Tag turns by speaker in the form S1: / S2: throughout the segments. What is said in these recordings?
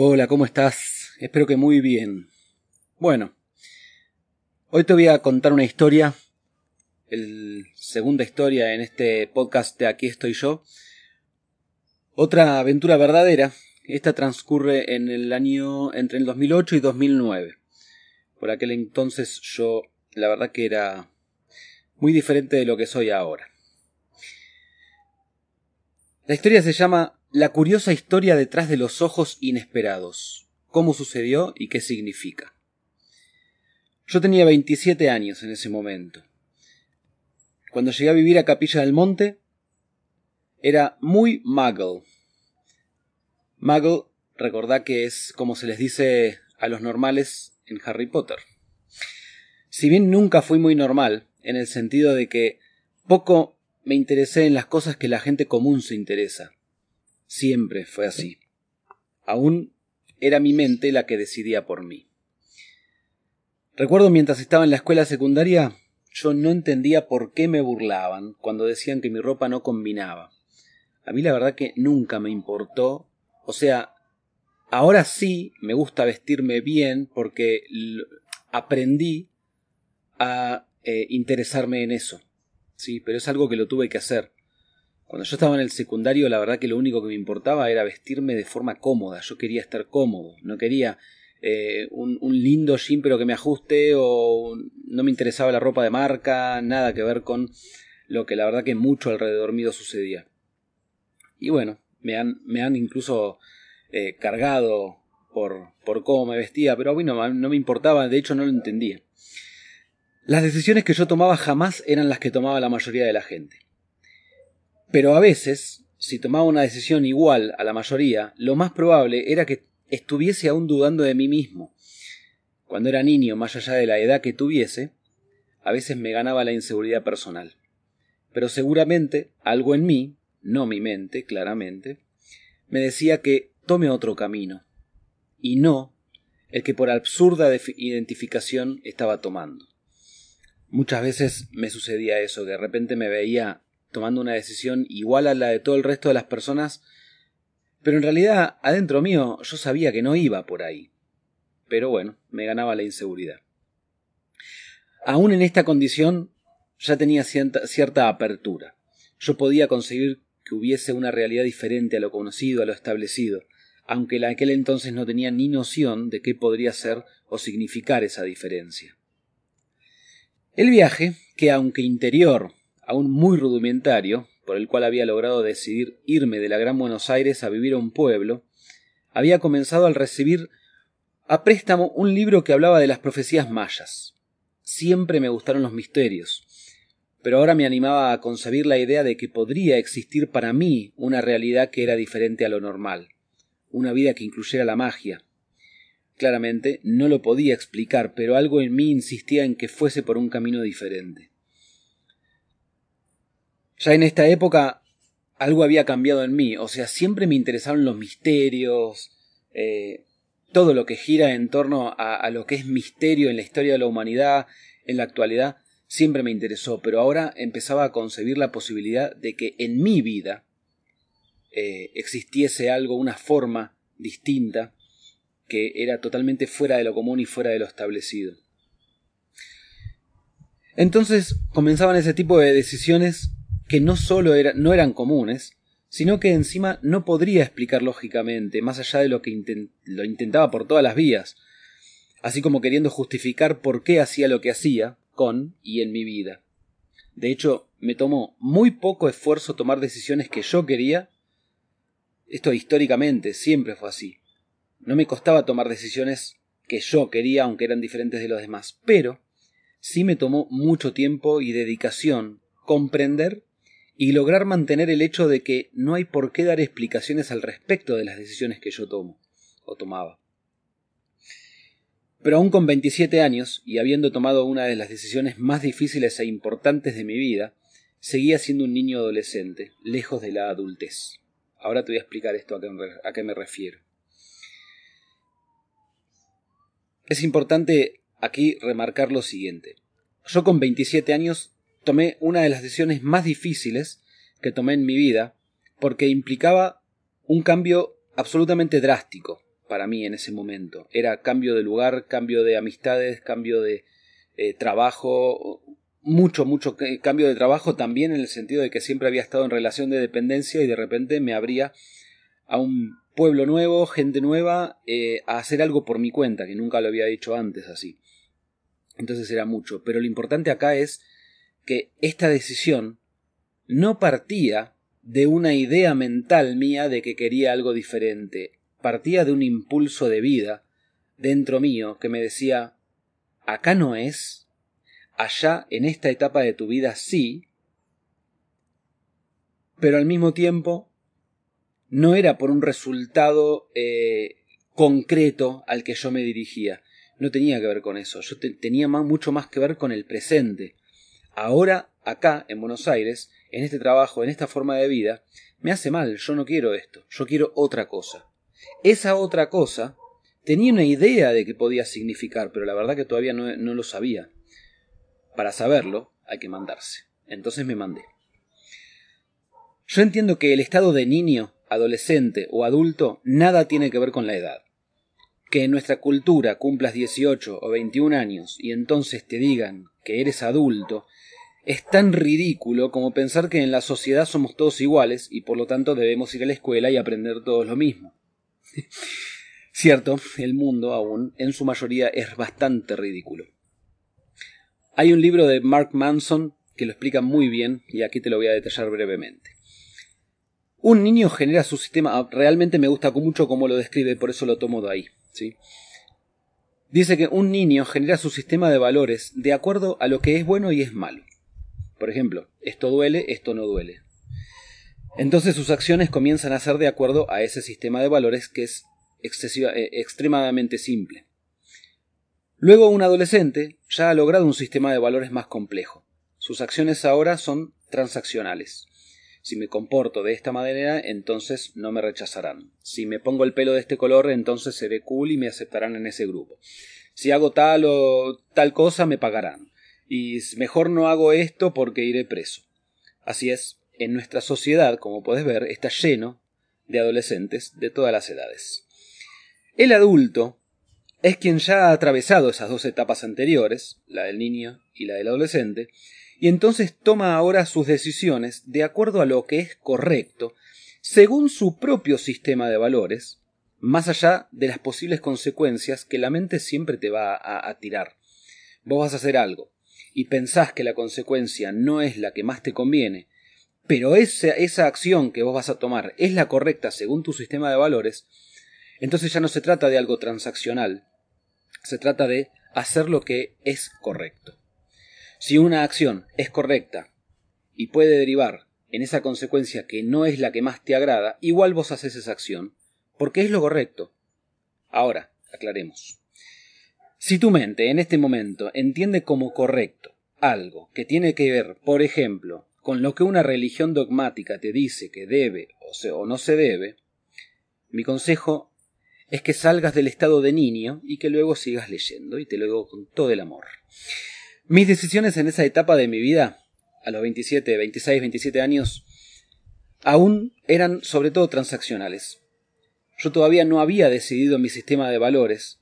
S1: Hola, ¿cómo estás? Espero que muy bien. Bueno, hoy te voy a contar una historia, el segunda historia en este podcast de Aquí estoy yo. Otra aventura verdadera. Esta transcurre en el año entre el 2008 y 2009. Por aquel entonces yo, la verdad que era muy diferente de lo que soy ahora. La historia se llama la curiosa historia detrás de los ojos inesperados. ¿Cómo sucedió y qué significa? Yo tenía 27 años en ese momento. Cuando llegué a vivir a Capilla del Monte, era muy muggle. Muggle, recordá que es como se les dice a los normales en Harry Potter. Si bien nunca fui muy normal, en el sentido de que poco me interesé en las cosas que la gente común se interesa. Siempre fue así. Aún era mi mente la que decidía por mí. Recuerdo mientras estaba en la escuela secundaria, yo no entendía por qué me burlaban cuando decían que mi ropa no combinaba. A mí la verdad que nunca me importó. O sea, ahora sí me gusta vestirme bien porque aprendí a eh, interesarme en eso. Sí, pero es algo que lo tuve que hacer. Cuando yo estaba en el secundario, la verdad que lo único que me importaba era vestirme de forma cómoda. Yo quería estar cómodo, no quería eh, un, lindo jean pero que me ajuste o no me interesaba la ropa de marca, nada que ver con lo que la verdad que mucho alrededor mío sucedía. Y bueno, me han, me han incluso eh, cargado por, por cómo me vestía, pero a mí no, no me importaba, de hecho no lo entendía. Las decisiones que yo tomaba jamás eran las que tomaba la mayoría de la gente. Pero a veces, si tomaba una decisión igual a la mayoría, lo más probable era que estuviese aún dudando de mí mismo. Cuando era niño, más allá de la edad que tuviese, a veces me ganaba la inseguridad personal. Pero seguramente algo en mí, no mi mente, claramente, me decía que tome otro camino, y no el que por absurda identificación estaba tomando. Muchas veces me sucedía eso, que de repente me veía tomando una decisión igual a la de todo el resto de las personas, pero en realidad adentro mío yo sabía que no iba por ahí. Pero bueno, me ganaba la inseguridad. Aún en esta condición ya tenía cierta, cierta apertura. Yo podía conseguir que hubiese una realidad diferente a lo conocido, a lo establecido, aunque en aquel entonces no tenía ni noción de qué podría ser o significar esa diferencia. El viaje, que aunque interior aún muy rudimentario, por el cual había logrado decidir irme de la Gran Buenos Aires a vivir a un pueblo, había comenzado al recibir a préstamo un libro que hablaba de las profecías mayas. Siempre me gustaron los misterios, pero ahora me animaba a concebir la idea de que podría existir para mí una realidad que era diferente a lo normal, una vida que incluyera la magia. Claramente no lo podía explicar, pero algo en mí insistía en que fuese por un camino diferente. Ya en esta época algo había cambiado en mí, o sea, siempre me interesaron los misterios, eh, todo lo que gira en torno a, lo que es misterio en la historia de la humanidad, en la actualidad, siempre me interesó, pero ahora empezaba a concebir la posibilidad de que en mi vida eh, existiese algo, una forma distinta, que era totalmente fuera de lo común y fuera de lo establecido. Entonces comenzaban ese tipo de decisiones que no solo no eran comunes, sino que encima no podría explicar lógicamente, más allá de lo que lo intentaba por todas las vías, así como queriendo justificar por qué hacía lo que hacía, con y en mi vida. De hecho, me tomó muy poco esfuerzo tomar decisiones que yo quería. Esto históricamente siempre fue así. No me costaba tomar decisiones que yo quería, aunque eran diferentes de los demás, pero sí me tomó mucho tiempo y dedicación comprender y lograr mantener el hecho de que no hay por qué dar explicaciones al respecto de las decisiones que yo tomo o tomaba. Pero aún con 27 años y habiendo tomado una de las decisiones más difíciles e importantes de mi vida, seguía siendo un niño adolescente, lejos de la adultez. Ahora te voy a explicar esto a qué, me refiero. Es importante aquí remarcar lo siguiente. Yo con 27 años tomé una de las decisiones más difíciles que tomé en mi vida porque implicaba un cambio absolutamente drástico para mí en ese momento. Era cambio de lugar, cambio de amistades, cambio de eh, trabajo, mucho, mucho cambio de trabajo también en el sentido de que siempre había estado en relación de dependencia y de repente me abría a un pueblo nuevo, gente nueva, eh, a hacer algo por mi cuenta, que nunca lo había dicho antes así. Entonces era mucho. Pero lo importante acá es que esta decisión no partía de una idea mental mía de que quería algo diferente, partía de un impulso de vida dentro mío que me decía acá no es, allá en esta etapa de tu vida sí, pero al mismo tiempo no era por un resultado eh, concreto al que yo me dirigía. No tenía que ver con eso. Yo tenía mucho más que ver con el presente. Ahora, acá, en Buenos Aires, en este trabajo, en esta forma de vida, me hace mal. Yo no quiero esto. Yo quiero otra cosa. Esa otra cosa tenía una idea de qué podía significar, pero la verdad que todavía no, no lo sabía. Para saberlo, hay que mandarse. Entonces me mandé. Yo entiendo que el estado de niño, adolescente o adulto nada tiene que ver con la edad. Que en nuestra cultura cumplas 18 o 21 años y entonces te digan que eres adulto es tan ridículo como pensar que en la sociedad somos todos iguales y por lo tanto debemos ir a la escuela y aprender todos lo mismo. Cierto, el mundo aún en su mayoría es bastante ridículo. Hay un libro de Mark Manson que lo explica muy bien y aquí te lo voy a detallar brevemente. Un niño genera su sistema, ah, realmente me gusta mucho cómo lo describe, por eso lo tomo de ahí. Dice que un niño genera su sistema de valores de acuerdo a lo que es bueno y es malo. Por ejemplo, esto duele, esto no duele. Entonces sus acciones comienzan a ser de acuerdo a ese sistema de valores que es eh, extremadamente simple. Luego un adolescente ya ha logrado un sistema de valores más complejo. Sus acciones ahora son transaccionales. Si me comporto de esta manera, entonces no me rechazarán. Si me pongo el pelo de este color, entonces seré cool y me aceptarán en ese grupo. Si hago tal o tal cosa, me pagarán. Y mejor no hago esto porque iré preso. Así es, en nuestra sociedad, como puedes ver, está lleno de adolescentes de todas las edades. El adulto es quien ya ha atravesado esas dos etapas anteriores, la del niño y la del adolescente, y entonces toma ahora sus decisiones de acuerdo a lo que es correcto, según su propio sistema de valores, más allá de las posibles consecuencias que la mente siempre te va a, tirar. Vos vas a hacer algo y pensás que la consecuencia no es la que más te conviene, pero esa, esa acción que vos vas a tomar es la correcta según tu sistema de valores, entonces ya no se trata de algo transaccional, se trata de hacer lo que es correcto. Si una acción es correcta y puede derivar en esa consecuencia que no es la que más te agrada, igual vos haces esa acción, porque es lo correcto. Ahora, aclaremos. Si tu mente en este momento entiende como correcto algo que tiene que ver, por ejemplo, con lo que una religión dogmática te dice que debe o, no se debe, mi consejo es que salgas del estado de niño y que luego sigas leyendo, y te lo digo con todo el amor. Mis decisiones en esa etapa de mi vida, a los 27, 26, 27 años, aún eran sobre todo transaccionales. Yo todavía no había decidido mi sistema de valores,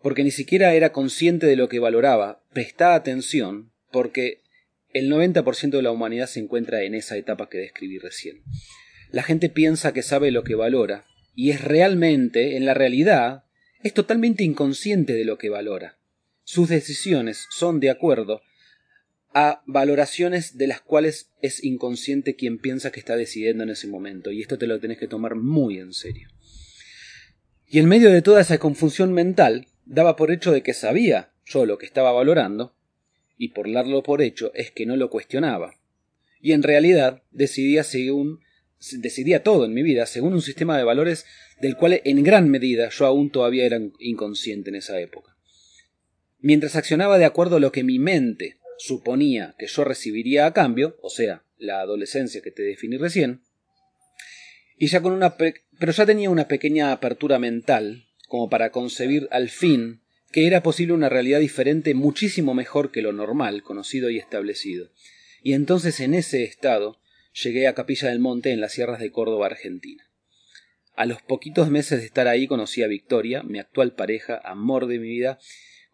S1: porque ni siquiera era consciente de lo que valoraba, prestaba atención, porque el 90% de la humanidad se encuentra en esa etapa que describí recién. La gente piensa que sabe lo que valora, y es realmente, en la realidad, es totalmente inconsciente de lo que valora sus decisiones son de acuerdo a valoraciones de las cuales es inconsciente quien piensa que está decidiendo en ese momento, y esto te lo tenés que tomar muy en serio. Y en medio de toda esa confusión mental, daba por hecho de que sabía yo lo que estaba valorando, y por darlo por hecho es que no lo cuestionaba. Y en realidad decidía según decidía todo en mi vida según un sistema de valores del cual en gran medida yo aún todavía era inconsciente en esa época. Mientras accionaba de acuerdo a lo que mi mente suponía que yo recibiría a cambio, o sea, la adolescencia que te definí recién, y ya con una pero ya tenía una pequeña apertura mental como para concebir al fin que era posible una realidad diferente muchísimo mejor que lo normal, conocido y establecido. Y entonces en ese estado llegué a Capilla del Monte en las sierras de Córdoba, Argentina. A los poquitos meses de estar ahí conocí a Victoria, mi actual pareja, amor de mi vida,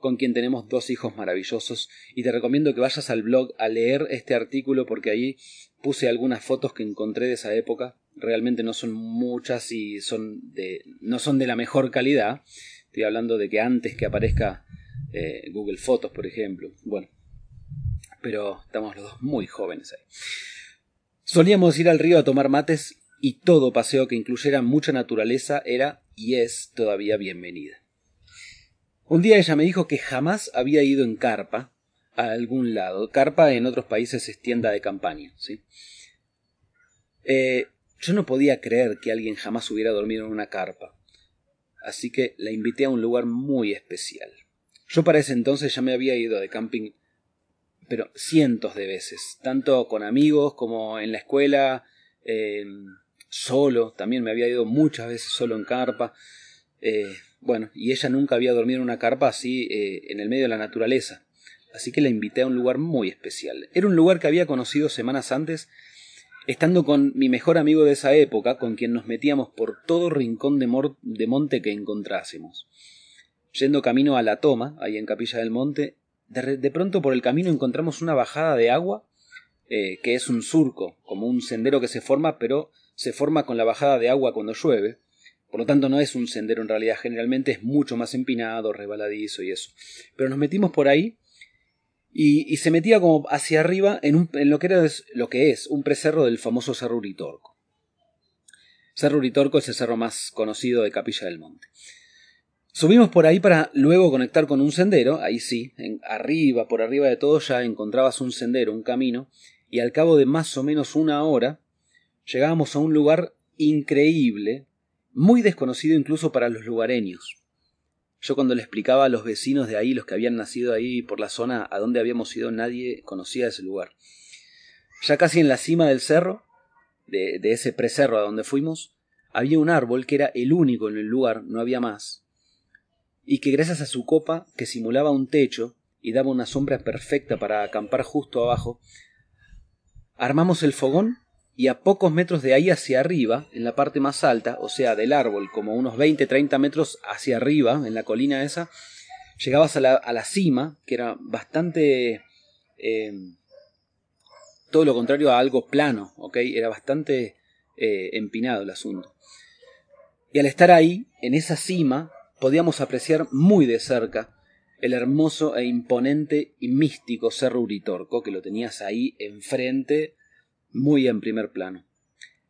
S1: con quien tenemos dos hijos maravillosos, y te recomiendo que vayas al blog a leer este artículo porque ahí puse algunas fotos que encontré de esa época. Realmente no son muchas y son de, no son de la mejor calidad. Estoy hablando de que antes que aparezca eh, Google Fotos, por ejemplo. Bueno, pero estamos los dos muy jóvenes ahí. Solíamos ir al río a tomar mates y todo paseo que incluyera mucha naturaleza era y es todavía bienvenida. Un día ella me dijo que jamás había ido en carpa a algún lado. Carpa en otros países es tienda de campaña, ¿sí? Eh, yo no podía creer que alguien jamás hubiera dormido en una carpa. Así que la invité a un lugar muy especial. Yo para ese entonces ya me había ido de camping, pero cientos de veces, tanto con amigos como en la escuela, eh, solo, también me había ido muchas veces solo en carpa. Eh, bueno, y ella nunca había dormido en una carpa así eh, en el medio de la naturaleza. Así que la invité a un lugar muy especial. Era un lugar que había conocido semanas antes, estando con mi mejor amigo de esa época, con quien nos metíamos por todo rincón de, de monte que encontrásemos. Yendo camino a la toma, ahí en Capilla del Monte, de, pronto por el camino encontramos una bajada de agua, eh, que es un surco, como un sendero que se forma, pero se forma con la bajada de agua cuando llueve, por lo tanto no es un sendero en realidad, generalmente es mucho más empinado, rebaladizo y eso. Pero nos metimos por ahí y, se metía como hacia arriba en, lo, que era, lo que es un precerro del famoso Cerro Uritorco. Cerro Uritorco es el cerro más conocido de Capilla del Monte. Subimos por ahí para luego conectar con un sendero, ahí sí, arriba, por arriba de todo ya encontrabas un sendero, un camino, y al cabo de más o menos una hora llegábamos a un lugar increíble, muy desconocido incluso para los lugareños. Yo cuando le explicaba a los vecinos de ahí, los que habían nacido ahí por la zona a donde habíamos ido, nadie conocía ese lugar. Ya casi en la cima del cerro, de, ese precerro a donde fuimos, había un árbol que era el único en el lugar, no había más, y que gracias a su copa, que simulaba un techo y daba una sombra perfecta para acampar justo abajo, armamos el fogón y a pocos metros de ahí hacia arriba, en la parte más alta, o sea, del árbol, como unos 20-30 metros hacia arriba, en la colina esa, llegabas a la, a la cima, que era bastante... Eh, todo lo contrario a algo plano, ¿ok? Era bastante eh, empinado el asunto. Y al estar ahí, en esa cima, podíamos apreciar muy de cerca el hermoso e imponente y místico Cerro Uritorco, que lo tenías ahí enfrente muy en primer plano.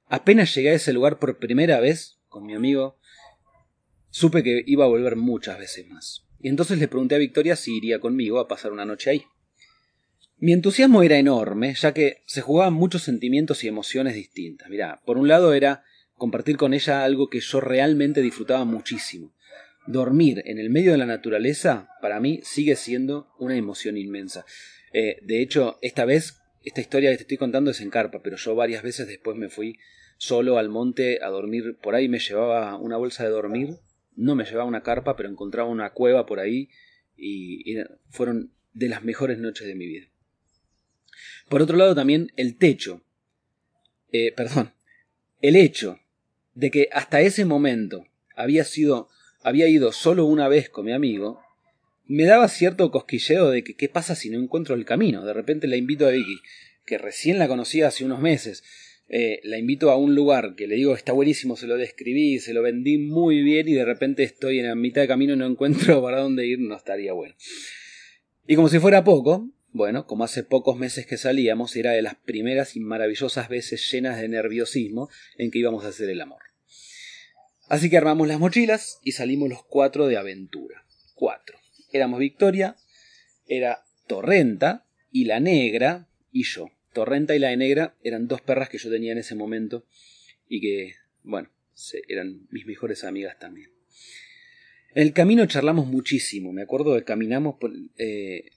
S1: Apenas llegué a ese lugar por primera vez con mi amigo, supe que iba a volver muchas veces más. Y entonces le pregunté a Victoria si iría conmigo a pasar una noche ahí. Mi entusiasmo era enorme, ya que se jugaban muchos sentimientos y emociones distintas. Mirá, por un lado era compartir con ella algo que yo realmente disfrutaba muchísimo. Dormir en el medio de la naturaleza, para mí, sigue siendo una emoción inmensa. Eh, de hecho, esta vez esta historia que te estoy contando es en carpa, pero yo varias veces después me fui solo al monte a dormir. Por ahí me llevaba una bolsa de dormir, no me llevaba una carpa, pero encontraba una cueva por ahí y, fueron de las mejores noches de mi vida. Por otro lado también el techo, eh, perdón, el hecho de que hasta ese momento había sido, había ido solo una vez con mi amigo, me daba cierto cosquilleo de que qué pasa si no encuentro el camino. De repente la invito a Vicky, que recién la conocía hace unos meses. Eh, la invito a un lugar que le digo está buenísimo, se lo describí, se lo vendí muy bien y de repente estoy en la mitad de camino y no encuentro para dónde ir, no estaría bueno. Y como si fuera poco, bueno, como hace pocos meses que salíamos, era de las primeras y maravillosas veces llenas de nerviosismo en que íbamos a hacer el amor. Así que armamos las mochilas y salimos los cuatro de aventura. Cuatro éramos Victoria, era Torrenta y la negra y yo. Torrenta y la negra eran dos perras que yo tenía en ese momento y que, bueno, eran mis mejores amigas también. En el camino charlamos muchísimo, me acuerdo que caminamos por, eh,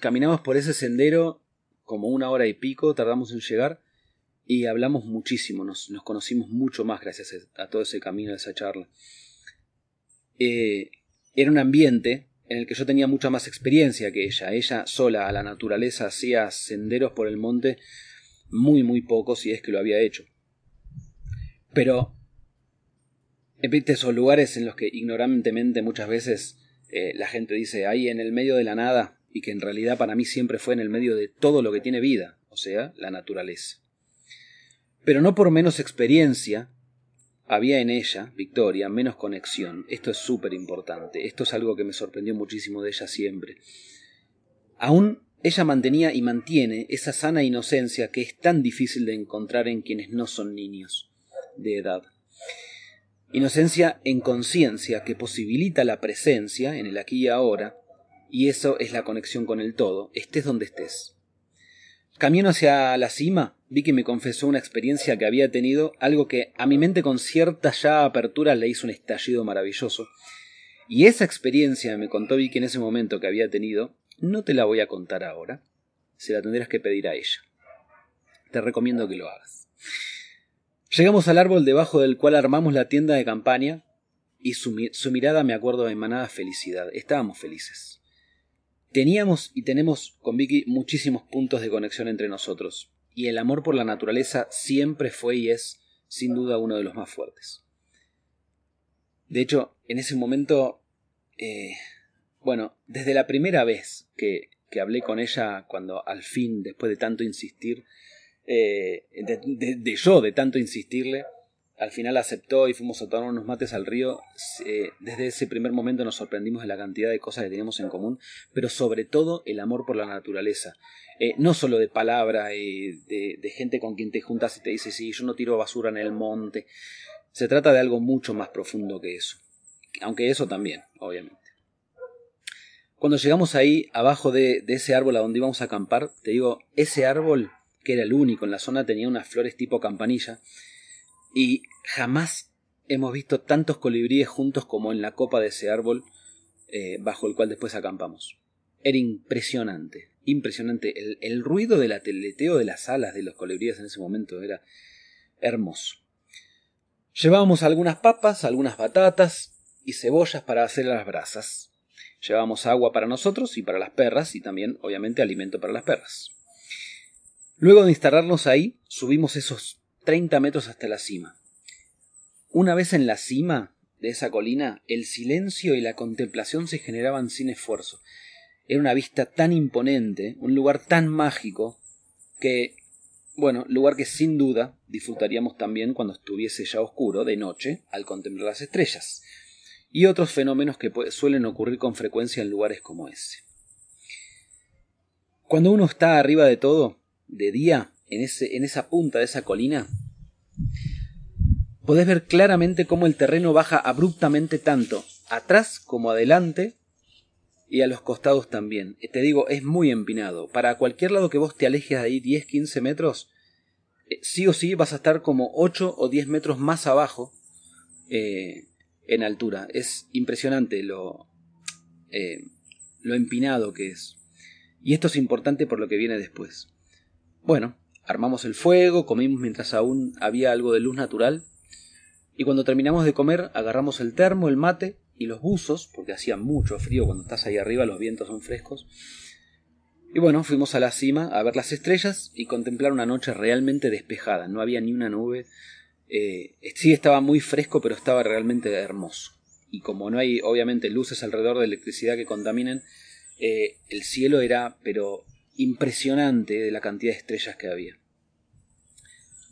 S1: caminamos por ese sendero como una hora y pico, tardamos en llegar y hablamos muchísimo, nos, conocimos mucho más gracias a, todo ese camino, a esa charla. Eh, era un ambiente en el que yo tenía mucha más experiencia que ella. Ella sola a la naturaleza hacía senderos por el monte muy muy pocos si es que lo había hecho. Pero esos lugares en los que ignorantemente muchas veces eh, la gente dice ahí en el medio de la nada y que en realidad para mí siempre fue en el medio de todo lo que tiene vida, o sea, la naturaleza. Pero no por menos experiencia, había en ella, Victoria, menos conexión. Esto es súper importante. Esto es algo que me sorprendió muchísimo de ella siempre. Aún ella mantenía y mantiene esa sana inocencia que es tan difícil de encontrar en quienes no son niños de edad. Inocencia en conciencia que posibilita la presencia en el aquí y ahora, y eso es la conexión con el todo, estés donde estés. Camino hacia la cima, vi que me confesó una experiencia que había tenido, algo que a mi mente con cierta ya apertura le hizo un estallido maravilloso. Y esa experiencia me contó Vicky en ese momento que había tenido, no te la voy a contar ahora, se la tendrás que pedir a ella. Te recomiendo que lo hagas. Llegamos al árbol debajo del cual armamos la tienda de campaña y su, mirada me acuerdo emanaba felicidad. Estábamos felices. Teníamos y tenemos con Vicky muchísimos puntos de conexión entre nosotros, y el amor por la naturaleza siempre fue y es, sin duda, uno de los más fuertes. De hecho, en ese momento, eh, bueno, desde la primera vez que, que, hablé con ella, cuando al fin, después de tanto insistir, eh, de, yo, de tanto insistirle, al final aceptó y fuimos a tomar unos mates al río. Eh, desde ese primer momento nos sorprendimos de la cantidad de cosas que teníamos en común, pero sobre todo el amor por la naturaleza. Eh, no solo de palabra, eh, de, gente con quien te juntas y te dice, sí, yo no tiro basura en el monte. Se trata de algo mucho más profundo que eso. Aunque eso también, obviamente. Cuando llegamos ahí, abajo de, de ese árbol a donde íbamos a acampar, te digo, ese árbol, que era el único en la zona, tenía unas flores tipo campanilla y jamás hemos visto tantos colibríes juntos como en la copa de ese árbol eh, bajo el cual después acampamos. Era impresionante, impresionante. El, el ruido del ateleteo de las alas de los colibríes en ese momento era hermoso. Llevábamos algunas papas, algunas batatas y cebollas para hacer las brasas. Llevábamos agua para nosotros y para las perras y también, obviamente, alimento para las perras. Luego de instalarnos ahí, subimos esos 30 metros hasta la cima. Una vez en la cima de esa colina, el silencio y la contemplación se generaban sin esfuerzo. Era una vista tan imponente, un lugar tan mágico, que, bueno, lugar que sin duda disfrutaríamos también cuando estuviese ya oscuro, de noche, al contemplar las estrellas, y otros fenómenos que suelen ocurrir con frecuencia en lugares como ese. Cuando uno está arriba de todo, de día, en, esa punta de esa colina, podés ver claramente cómo el terreno baja abruptamente tanto atrás como adelante y a los costados también. Te digo, es muy empinado. Para cualquier lado que vos te alejes ahí 10, 15 metros, eh, sí o sí vas a estar como 8 o 10 metros más abajo eh, en altura. Es impresionante lo, eh, lo empinado que es. Y esto es importante por lo que viene después. Bueno, Armamos el fuego, comimos mientras aún había algo de luz natural, y cuando terminamos de comer agarramos el termo, el mate y los buzos, porque hacía mucho frío cuando estás ahí arriba, los vientos son frescos. Y bueno, fuimos a la cima a ver las estrellas y contemplar una noche realmente despejada, no había ni una nube. Eh, sí estaba muy fresco, pero estaba realmente hermoso. Y como no hay obviamente luces alrededor de electricidad que contaminen, eh, el cielo era pero impresionante de la cantidad de estrellas que había.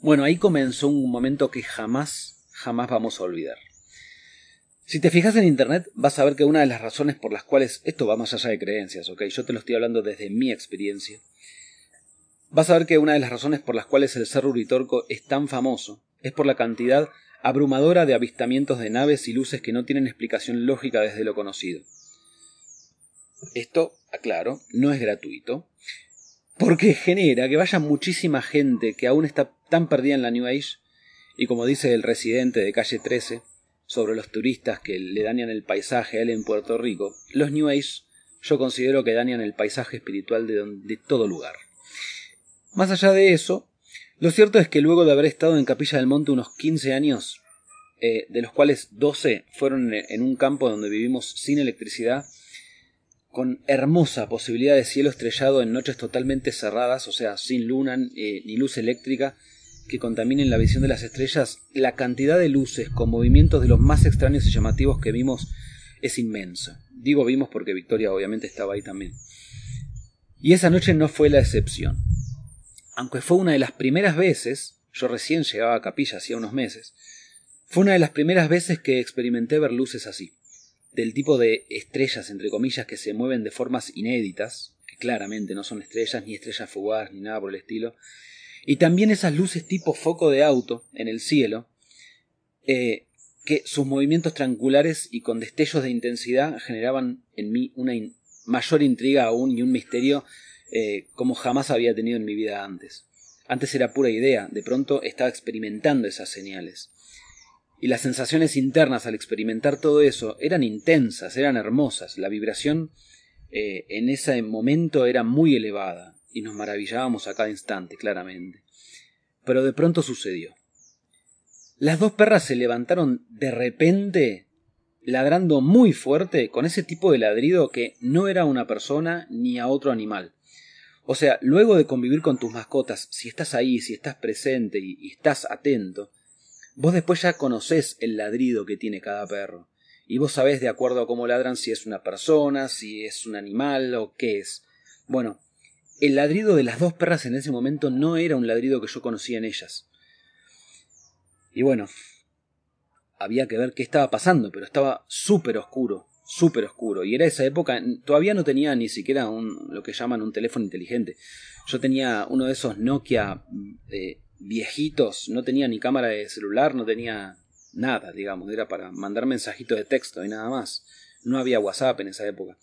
S1: Bueno, ahí comenzó un momento que jamás, jamás vamos a olvidar. Si te fijas en internet, vas a ver que una de las razones por las cuales esto va más allá de creencias, ok, yo te lo estoy hablando desde mi experiencia. Vas a ver que una de las razones por las cuales el Cerro Uritorco es tan famoso es por la cantidad abrumadora de avistamientos de naves y luces que no tienen explicación lógica desde lo conocido. Esto, aclaro, no es gratuito, porque genera que vaya muchísima gente que aún está tan perdida en la New Age, y como dice el residente de calle 13, sobre los turistas que le dañan el paisaje a él en Puerto Rico, los New Age yo considero que dañan el paisaje espiritual de, de todo lugar. Más allá de eso, lo cierto es que luego de haber estado en Capilla del Monte unos 15 años, eh, de los cuales 12 fueron en un campo donde vivimos sin electricidad, con hermosa posibilidad de cielo estrellado en noches totalmente cerradas, o sea, sin luna eh, ni luz eléctrica, que contaminen la visión de las estrellas, la cantidad de luces con movimientos de los más extraños y llamativos que vimos es inmensa. Digo vimos porque Victoria obviamente estaba ahí también. Y esa noche no fue la excepción. Aunque fue una de las primeras veces, yo recién llegaba a capilla hacía unos meses, fue una de las primeras veces que experimenté ver luces así, del tipo de estrellas, entre comillas, que se mueven de formas inéditas, que claramente no son estrellas, ni estrellas fugaces, ni nada por el estilo, y también esas luces tipo foco de auto en el cielo, eh, que sus movimientos triangulares y con destellos de intensidad generaban en mí una mayor intriga aún y un misterio eh, como jamás había tenido en mi vida antes. Antes era pura idea, de pronto estaba experimentando esas señales. Y las sensaciones internas al experimentar todo eso eran intensas, eran hermosas, la vibración eh, en ese momento era muy elevada, y nos maravillábamos a cada instante, claramente. Pero de pronto sucedió. Las dos perras se levantaron de repente, ladrando muy fuerte, con ese tipo de ladrido que no era una persona ni a otro animal. O sea, luego de convivir con tus mascotas, si estás ahí, si estás presente y, estás atento, vos después ya conocés el ladrido que tiene cada perro. Y vos sabés de acuerdo a cómo ladran si es una persona, si es un animal o qué es. Bueno, el ladrido de las dos perras en ese momento no era un ladrido que yo conocía en ellas. Y bueno, había que ver qué estaba pasando, pero estaba súper oscuro, súper oscuro. Y era esa época, todavía no tenía ni siquiera un, lo que llaman un teléfono inteligente. Yo tenía uno de esos Nokia eh, viejitos, no tenía ni cámara de celular, no tenía nada, digamos, era para mandar mensajitos de texto y nada más. No había WhatsApp en esa época.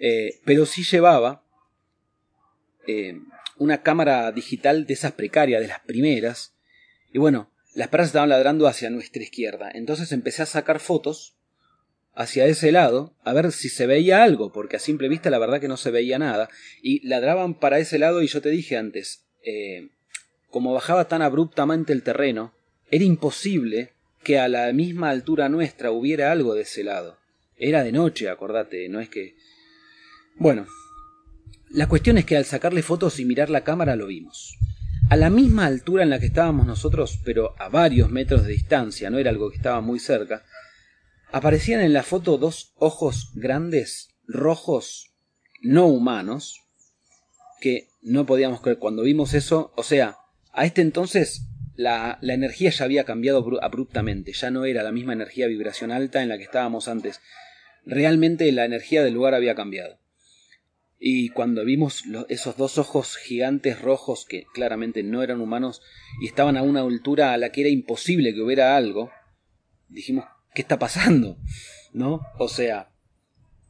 S1: Eh, pero sí llevaba eh, una cámara digital de esas precarias, de las primeras. Y bueno, las perras estaban ladrando hacia nuestra izquierda. Entonces empecé a sacar fotos hacia ese lado a ver si se veía algo, porque a simple vista la verdad que no se veía nada. Y ladraban para ese lado y yo te dije antes, eh, como bajaba tan abruptamente el terreno, era imposible que a la misma altura nuestra hubiera algo de ese lado. Era de noche, acordate, no es que... Bueno, la cuestión es que al sacarle fotos y mirar la cámara lo vimos. A la misma altura en la que estábamos nosotros, pero a varios metros de distancia, no era algo que estaba muy cerca, aparecían en la foto dos ojos grandes, rojos, no humanos, que no podíamos creer cuando vimos eso, o sea, a este entonces la, la, energía ya había cambiado abruptamente, ya no era la misma energía vibración alta en la que estábamos antes, realmente la energía del lugar había cambiado. Y cuando vimos esos dos ojos gigantes rojos que claramente no eran humanos y estaban a una altura a la que era imposible que hubiera algo, dijimos, ¿qué está pasando? ¿No? O sea,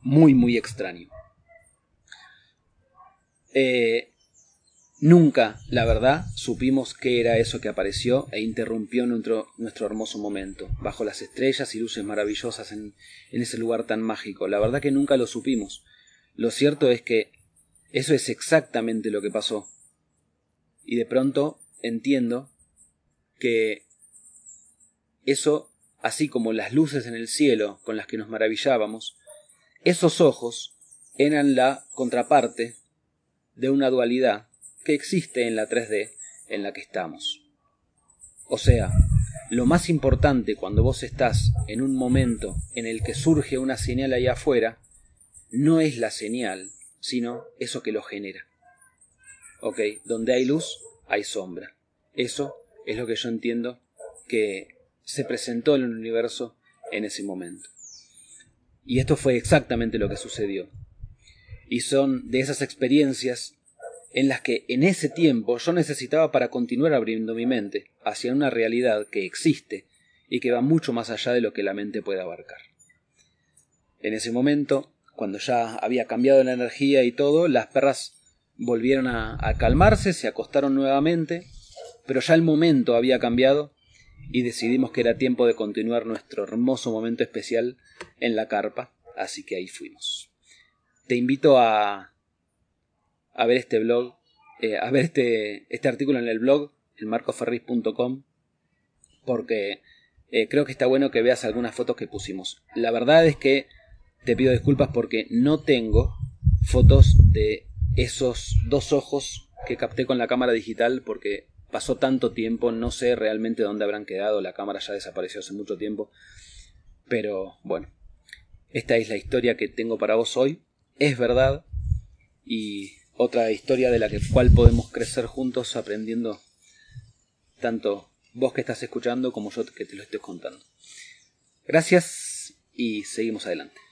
S1: muy, muy extraño. Eh, nunca, la verdad, supimos qué era eso que apareció e interrumpió nuestro, nuestro hermoso momento, bajo las estrellas y luces maravillosas en, en ese lugar tan mágico. La verdad que nunca lo supimos lo cierto es que eso es exactamente lo que pasó. Y de pronto entiendo que eso, así como las luces en el cielo con las que nos maravillábamos, esos ojos eran la contraparte de una dualidad que existe en la 3D en la que estamos. O sea, lo más importante cuando vos estás en un momento en el que surge una señal allá afuera no es la señal, sino eso que lo genera. ¿Ok? Donde hay luz, hay sombra. Eso es lo que yo entiendo que se presentó en el universo en ese momento. Y esto fue exactamente lo que sucedió. Y son de esas experiencias en las que en ese tiempo yo necesitaba para continuar abriendo mi mente hacia una realidad que existe y que va mucho más allá de lo que la mente puede abarcar. En ese momento cuando ya había cambiado la energía y todo, las perras volvieron a, calmarse, se acostaron nuevamente, pero ya el momento había cambiado y decidimos que era tiempo de continuar nuestro hermoso momento especial en la carpa, así que ahí fuimos. Te invito a, a ver este blog, eh, a ver este, este artículo en el blog, en marcoferris.com, porque eh, creo que está bueno que veas algunas fotos que pusimos. La verdad es que te pido disculpas porque no tengo fotos de esos dos ojos que capté con la cámara digital porque pasó tanto tiempo, no sé realmente dónde habrán quedado, la cámara ya desapareció hace mucho tiempo, pero bueno, esta es la historia que tengo para vos hoy, es verdad, y otra historia de la que, cual podemos crecer juntos aprendiendo tanto vos que estás escuchando como yo que te lo estoy contando. Gracias y seguimos adelante.